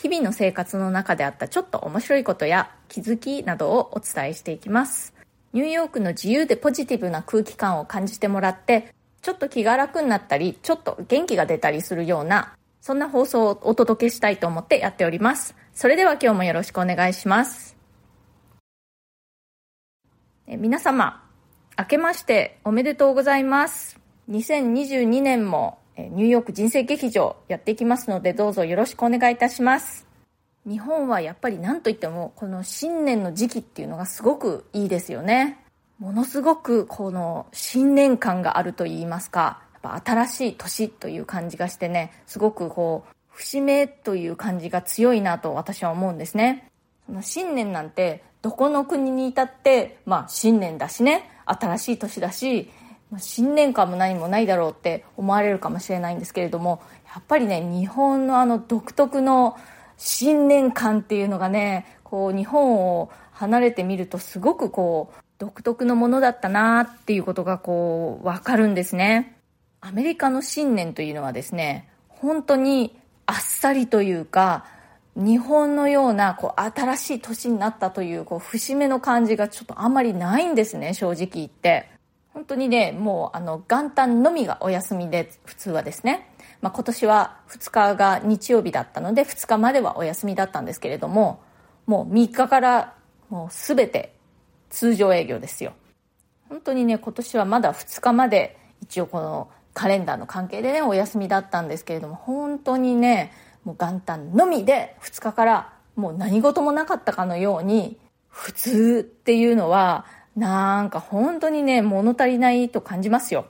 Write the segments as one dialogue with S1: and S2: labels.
S1: 日々の生活の中であったちょっと面白いことや気づきなどをお伝えしていきます。ニューヨークの自由でポジティブな空気感を感じてもらってちょっと気が楽になったりちょっと元気が出たりするようなそんな放送をお届けしたいと思ってやっております。それでは今日もよろしくお願いします。え皆様明けましておめでとうございます。2022年もニューヨーク人生劇場やっていきますのでどうぞよろしくお願いいたします。日本はやっぱり何といってもこの新年の時期っていうのがすごくいいですよね。ものすごくこの新年感があると言いますか。やっぱ新しい年という感じがしてねすごくこう節目という感じが強いなと私は思うんですね。その新年なんてどこの国にいたってまあ新年だしね新しい年だし新年感も何もないだろうって思われるかもしれないんですけれどもやっぱりね日本のあの独特の新年感っていうのがねこう日本を離れてみるとすごくこう独特のものだったなっていうことがこう分かるんですね。アメリカの新年というのはですね本当にあっさりというか日本のようなこう新しい年になったというこう節目の感じがちょっとあんまりないんですね正直言って。本当にねもうあの元旦のみがお休みで普通はですね、まあ、今年は2日が日曜日だったので2日まではお休みだったんですけれどももう3日からもう全て通常営業ですよ。本当にね今年はまだ2日まで一応このカレンダーの関係でねお休みだったんですけれども本当にねもう元旦のみで2日からもう何事もなかったかのように普通っていうのはなんか本当にね物足りないと感じますよ。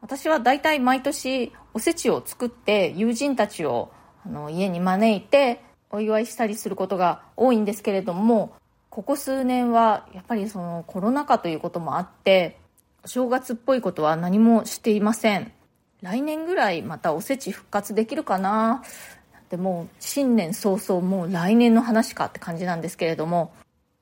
S1: 私は大体毎年おせちを作って友人たちをあの家に招いてお祝いしたりすることが多いんですけれどもここ数年はやっぱりそのコロナ禍ということもあってお正月っぽいことは何もしていません。来年ぐらいまたおせち復活できるかな？でも新年早々もう来年の話かって感じなんですけれども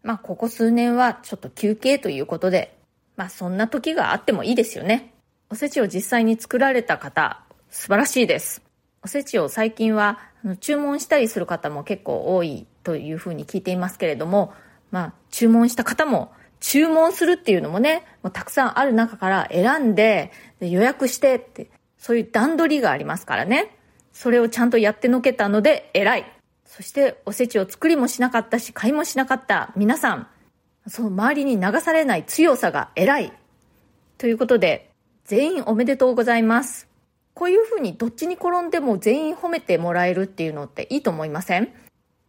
S1: まあここ数年はちょっと休憩ということでまあそんな時があってもいいですよね。おせちを実際に作られた方素晴らしいです。おせちを最近は注文したりする方も結構多いというふうに聞いていますけれどもまあ注文した方も注文するっていうのもねもうたくさんある中から選んで予約してってそういう段取りがありますからね。それをちゃんとやってのけたので偉い。そしておせちを作りもしなかったし買いもしなかった。皆さんその周りに流されない強さが偉い。ということで全員おめでとうございます。こういうふうにどっちに転んでも全員褒めてもらえるっていうのっていいと思いません？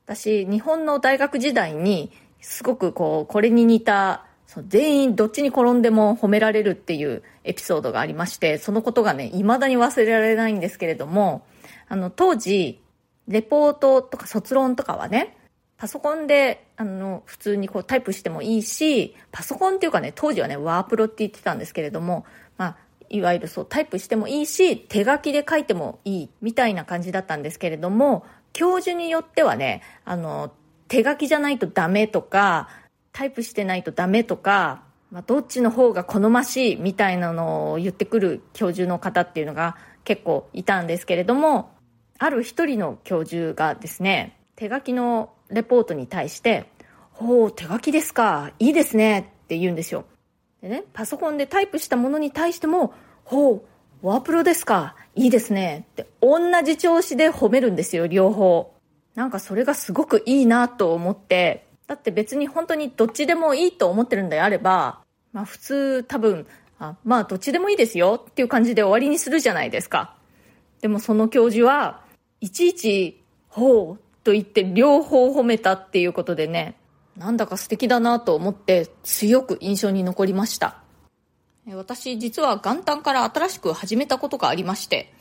S1: 私日本の大学時代にすごくこうこれに似たその全員どっちに転んでも褒められるっていうエピソードがありましてそのことがね未だに忘れられないんですけれどもあの当時レポートとか卒論とかはねパソコンであの普通にこうタイプしてもいいしパソコンっていうかね当時はねワープロって言ってたんですけれどもまあいわゆるそうタイプしてもいいし手書きで書いてもいいみたいな感じだったんですけれども教授によってはねあの手書きじゃないとダメとかタイプしてないとダメとか、まあ、どっちの方が好ましいみたいなのを言ってくる教授の方っていうのが結構いたんですけれどもある一人の教授がですね手書きのレポートに対して「ほう手書きですか。いいですね」って言うんですよ。でねパソコンでタイプしたものに対しても「ほうワープロですか。いいですね」って同じ調子で褒めるんですよ両方。なんかそれがすごくいいなと思って。だって別に本当にどっちでもいいと思ってるんであればまあ普通多分あまあどっちでもいいですよっていう感じで終わりにするじゃないですか。でもその教授はいちいち「ほう」と言って両方褒めたっていうことでねなんだか素敵だなと思って強く印象に残りました。私実は元旦から新しく始めたことがありまして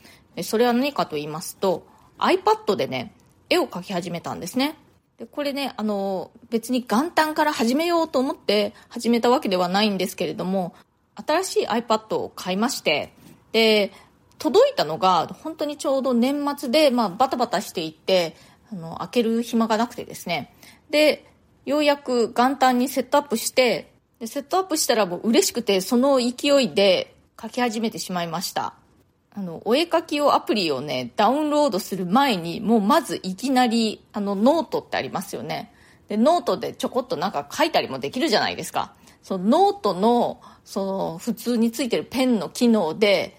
S1: それは何かと言いますと iPad でね絵を描き始めたんですね。でこれね、あの、別に元旦から始めようと思って始めたわけではないんですけれども、新しい iPad を買いまして、で、届いたのが本当にちょうど年末で、まあ、バタバタしていって、あの、開ける暇がなくてですね。で、ようやく元旦にセットアップして、でセットアップしたらもう嬉しくて、その勢いで書き始めてしまいました。あの、お絵かきをアプリをね、ダウンロードする前に、もうまずいきなり、あの、ノートってありますよね。で、ノートでちょこっとなんか書いたりもできるじゃないですか。そのノートの、その、普通についてるペンの機能で、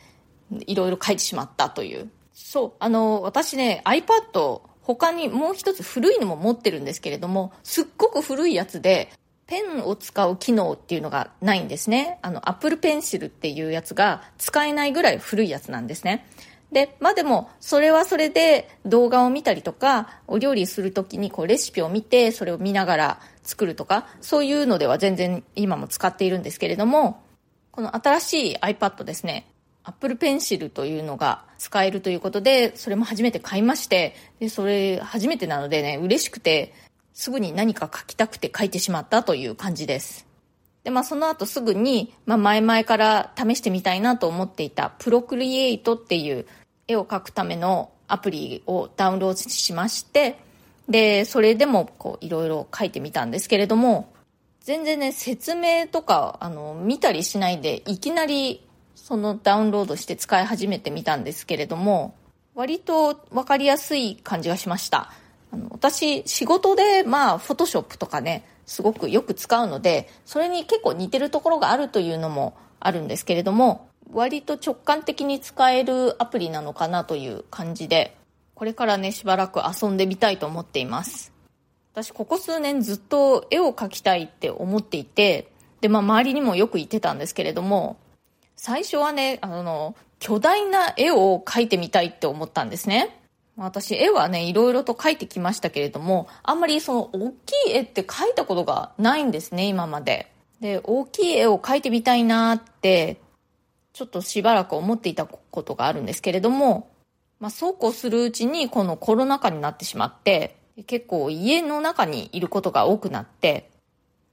S1: いろいろ書いてしまったという。そう、あの、私ね、iPad、他にもう一つ古いのも持ってるんですけれども、すっごく古いやつで、ペンを使う機能っていうのがないんですね。あの、Apple Pencil っていうやつが使えないぐらい古いやつなんですね。で、まあでも、それはそれで動画を見たりとか、お料理するときにこうレシピを見て、それを見ながら作るとか、そういうのでは全然今も使っているんですけれども、この新しい iPad ですね、Apple Pencil というのが使えるということで、それも初めて買いまして、で、それ初めてなのでね、嬉しくて、すぐに何か書きたくて書いてしまったという感じです。で、まあその後すぐに、まあ前々から試してみたいなと思っていたプロクリエイトっていう絵を描くためのアプリをダウンロードしまして、で、それでもこういろいろ書いてみたんですけれども、全然ね、説明とか、あの、見たりしないで、いきなりそのダウンロードして使い始めてみたんですけれども、割とわかりやすい感じがしました。あの私、仕事で、まあ、フォトショップとかね、すごくよく使うので、それに結構似てるところがあるというのもあるんですけれども、割と直感的に使えるアプリなのかなという感じで、これからね、しばらく遊んでみたいと思っています。私、ここ数年ずっと絵を描きたいって思っていて、で、まあ、周りにもよく言ってたんですけれども、最初はね、あの、巨大な絵を描いてみたいって思ったんですね。私、絵はね、いろいろと描いてきましたけれども、あんまりその大きい絵って描いたことがないんですね、今まで。で、大きい絵を描いてみたいなって、ちょっとしばらく思っていたことがあるんですけれども、まあ、そうこうするうちにこのコロナ禍になってしまって、結構家の中にいることが多くなって、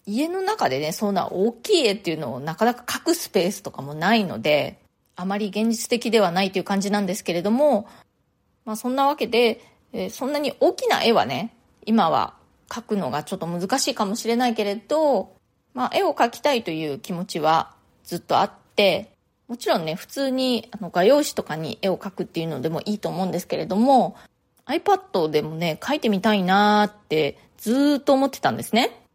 S1: 家の中でね、そんな大きい絵っていうのをなかなか描くスペースとかもないので、あまり現実的ではないという感じなんですけれども、まあそんなわけで、えー、そんなに大きな絵はね、今は描くのがちょっと難しいかもしれないけれど、まあ絵を描きたいという気持ちはずっとあって、もちろんね、普通にあの画用紙とかに絵を描くっていうのでもいいと思うんですけれども、iPad でもね、描いてみたいなーってずーっと思ってたんですね。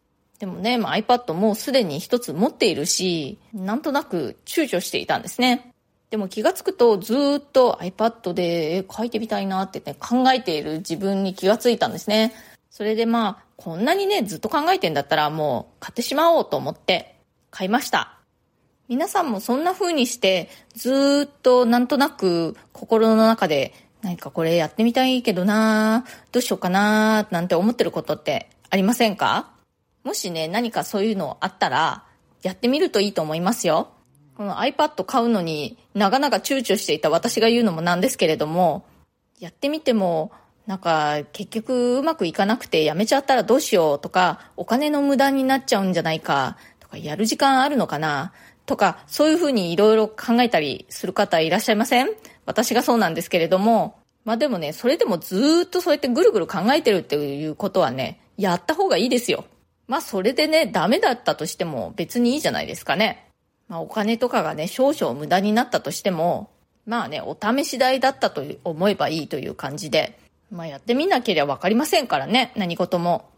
S1: でもね、まあ、iPad もすでに一つ持っているし、なんとなく躊躇していたんですね。でも気がつくとずっと iPad で書いてみたいなってね、考えている自分に気がついたんですね。それでまあ、こんなにね、ずっと考えてんだったらもう買ってしまおうと思って買いました。皆さんもそんな風にしてずっとなんとなく心の中で何かこれやってみたいけどなどうしようかななんて思ってることってありませんか？もしね、何かそういうのあったらやってみるといいと思いますよ。この iPad 買うのに長々躊躇していた私が言うのもなんですけれども、やってみても、なんか結局うまくいかなくてやめちゃったらどうしようとか、お金の無駄になっちゃうんじゃないかとか、やる時間あるのかなとか、そういうふうにいろいろ考えたりする方いらっしゃいません？私がそうなんですけれども、まあでもね、それでもずっとそうやってぐるぐる考えてるっていうことはね、やった方がいいですよ。まあそれでね、ダメだったとしても別にいいじゃないですかね。まあ、お金とかがね、少々無駄になったとしても、まあね、お試し代だったと思えばいいという感じで、まあやってみなければわかりませんからね、何事も。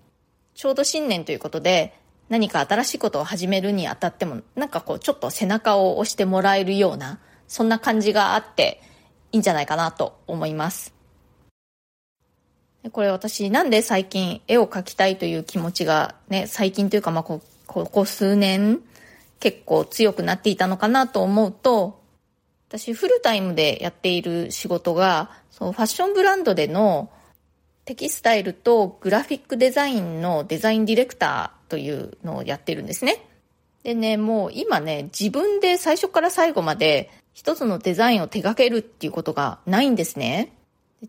S1: ちょうど新年ということで、何か新しいことを始めるにあたっても、なんかこう、ちょっと背中を押してもらえるような、そんな感じがあって、いいんじゃないかなと思います。これ私なんで最近絵を描きたいという気持ちがね、最近というかまあここ数年結構強くなっていたのかなと思うと、私フルタイムでやっている仕事が、そのファッションブランドでのテキスタイルとグラフィックデザインのデザインディレクターというのをやってるんですね。でね、もう今ね、自分で最初から最後まで一つのデザインを手掛けるっていうことがないんですね。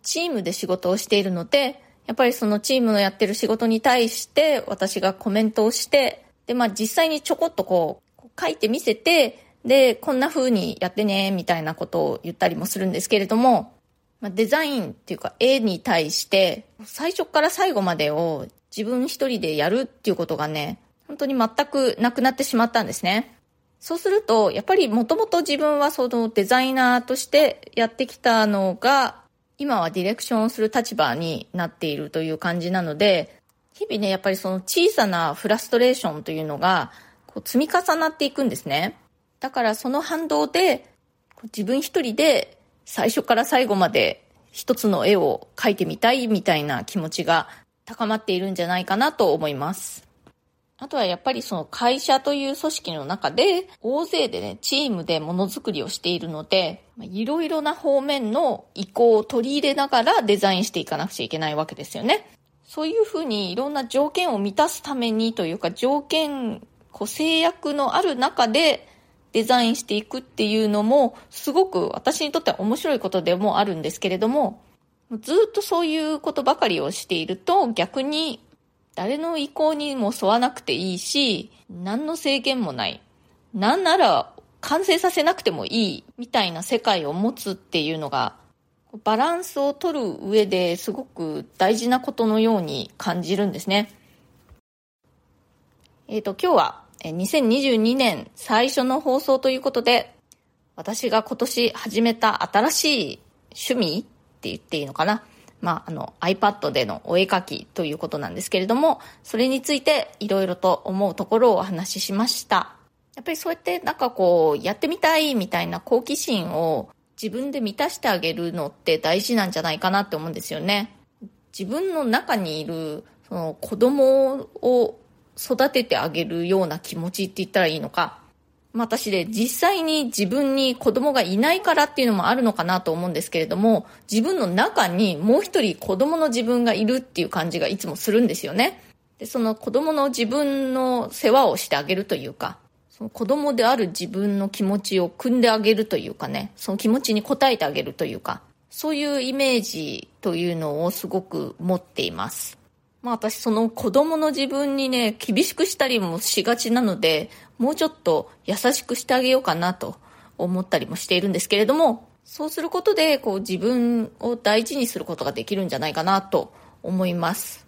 S1: チームで仕事をしているので、やっぱりそのチームのやってる仕事に対して私がコメントをして、で、まあ実際にちょこっとこう書いてみせて、で、こんな風にやってね、みたいなことを言ったりもするんですけれども、まあ、デザインっていうか絵に対して最初から最後までを自分一人でやるっていうことがね、本当に全くなくなってしまったんですね。そうすると、やっぱりもともと自分はそのデザイナーとしてやってきたのが、今はディレクションをする立場になっているという感じなので、日々ね、やっぱりその小さなフラストレーションというのが、こう積み重なっていくんですね。だからその反動で、自分一人で最初から最後まで一つの絵を描いてみたいみたいな気持ちが高まっているんじゃないかなと思います。あとはやっぱりその会社という組織の中で大勢でね、チームでものづくりをしているので、いろいろな方面の意向を取り入れながらデザインしていかなくちゃいけないわけですよね。そういうふうにいろんな条件を満たすためにというか条件、こう制約のある中でデザインしていくっていうのもすごく私にとっては面白いことでもあるんですけれども、ずっとそういうことばかりをしていると逆に誰の意向にも沿わなくていいし、何の制限もない。なんなら完成させなくてもいいみたいな世界を持つっていうのが、バランスを取る上ですごく大事なことのように感じるんですね。えっ、ー、と、今日は2022年最初の放送ということで、私が今年始めた新しい趣味って言っていいのかなまあ、あの iPad でのお絵描きということなんですけれども、それについていろいろと思うところをお話ししました。やっぱりそうやってなんかこう、やってみたいみたいな好奇心を自分で満たしてあげるのって大事なんじゃないかなって思うんですよね。自分の中にいるその子供を育ててあげるような気持ちって言ったらいいのか。私で実際に自分に子供がいないからっていうのもあるのかなと思うんですけれども、自分の中にもう一人子供の自分がいるっていう感じがいつもするんですよね。で、その子供の自分の世話をしてあげるというか、その子供である自分の気持ちを汲んであげるというかね、その気持ちに応えてあげるというか、そういうイメージというのをすごく持っています。まあ私その子供の自分にね、厳しくしたりもしがちなので、もうちょっと優しくしてあげようかなと思ったりもしているんですけれども、そうすることで、こう自分を大事にすることができるんじゃないかなと思います。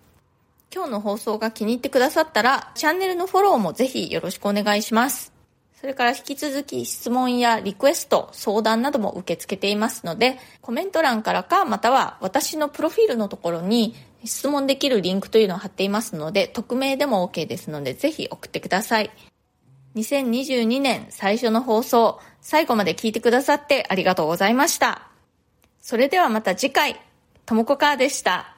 S1: 今日の放送が気に入ってくださったら、チャンネルのフォローもぜひよろしくお願いします。それから引き続き質問やリクエスト、相談なども受け付けていますので、コメント欄からか、または私のプロフィールのところに質問できるリンクというのを貼っていますので、匿名でも OK ですので、ぜひ送ってください。2022年最初の放送、最後まで聞いてくださってありがとうございました。それではまた次回、ともこかーでした。